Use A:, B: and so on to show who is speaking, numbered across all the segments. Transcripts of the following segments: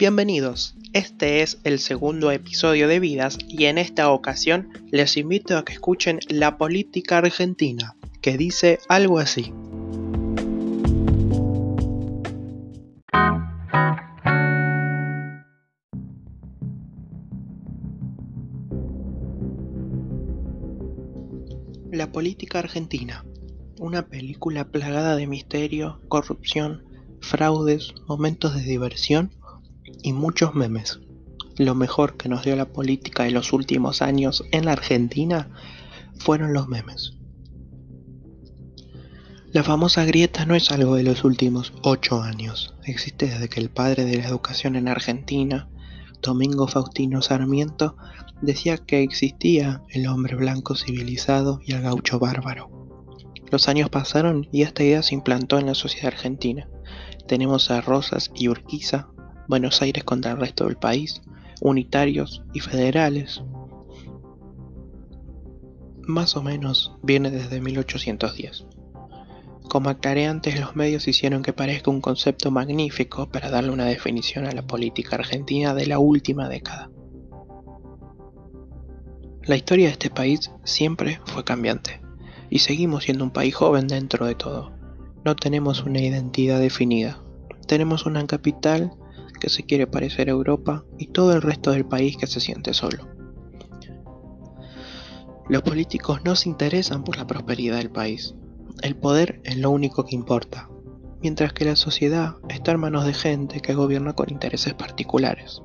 A: Bienvenidos, este es el segundo episodio de Vidas y en esta ocasión les invito a que escuchen la política argentina, que dice algo así. La política argentina, una película plagada de misterio, corrupción, fraudes, momentos de diversión y muchos memes. Lo mejor que nos dio la política de los últimos años en la Argentina fueron los memes. La famosa grieta no es algo de los últimos ocho años. Existe desde que el padre de la educación en Argentina, Domingo Faustino Sarmiento, decía que existía el hombre blanco civilizado y el gaucho bárbaro. Los años pasaron y esta idea se implantó en la sociedad argentina. Tenemos a Rosas y Urquiza, Buenos Aires contra el resto del país, unitarios y federales. Más o menos viene desde 1810. Como aclaré antes, los medios hicieron que parezca un concepto magnífico para darle una definición a la política argentina de la última década. La historia de este país siempre fue cambiante, y seguimos siendo un país joven dentro de todo. No tenemos una identidad definida. Tenemos una capital que se quiere parecer a Europa y todo el resto del país que se siente solo. Los políticos no se interesan por la prosperidad del país. El poder es lo único que importa, mientras que la sociedad está en manos de gente que gobierna con intereses particulares.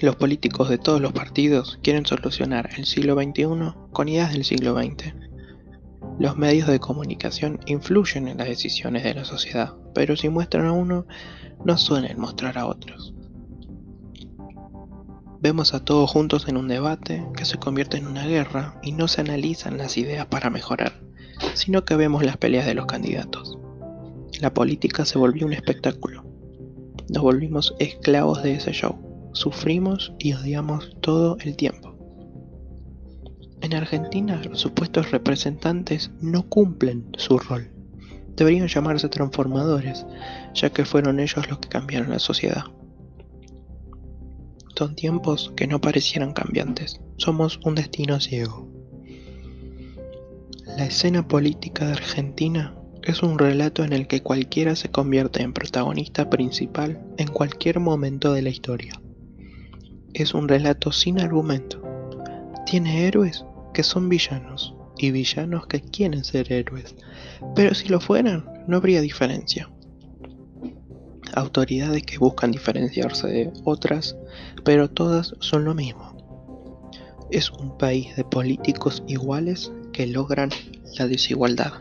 A: Los políticos de todos los partidos quieren solucionar el siglo XXI con ideas del siglo XX. Los medios de comunicación influyen en las decisiones de la sociedad, pero si muestran a uno, no suelen mostrar a otros. Vemos a todos juntos en un debate que se convierte en una guerra y no se analizan las ideas para mejorar, sino que vemos las peleas de los candidatos. La política se volvió un espectáculo. Nos volvimos esclavos de ese show sufrimos y odiamos todo el tiempo. En Argentina los supuestos representantes no cumplen su rol. Deberían llamarse transformadores, ya que fueron ellos los que cambiaron la sociedad. Son tiempos que no parecieran cambiantes. Somos un destino ciego. La escena política de Argentina es un relato en el que cualquiera se convierte en protagonista principal en cualquier momento de la historia es un relato sin argumento. Tiene héroes que son villanos y villanos que quieren ser héroes, pero si lo fueran, no habría diferencia. Autoridades que buscan diferenciarse de otras, pero todas son lo mismo. Es un país de políticos iguales que logran la desigualdad.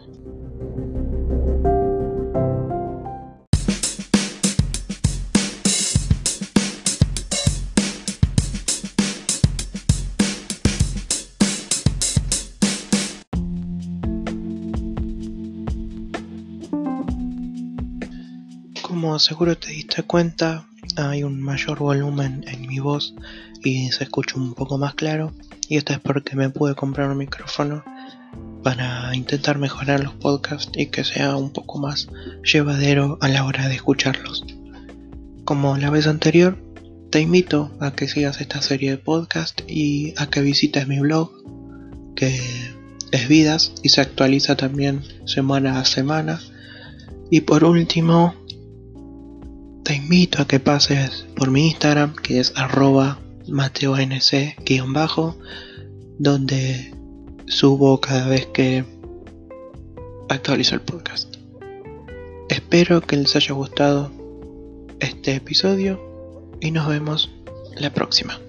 A: Como seguro te diste cuenta, hay un mayor volumen en mi voz y se escucha un poco más claro. Y esto es porque me pude comprar un micrófono para intentar mejorar los podcasts y que sea un poco más llevadero a la hora de escucharlos. Como la vez anterior, te invito a que sigas esta serie de podcasts y a que visites mi blog, que es Vidas y se actualiza también semana a semana. Y por último, te invito a que pases por mi Instagram, que es arroba mateonc-bajo, donde subo cada vez que actualizo el podcast. Espero que les haya gustado este episodio y nos vemos la próxima.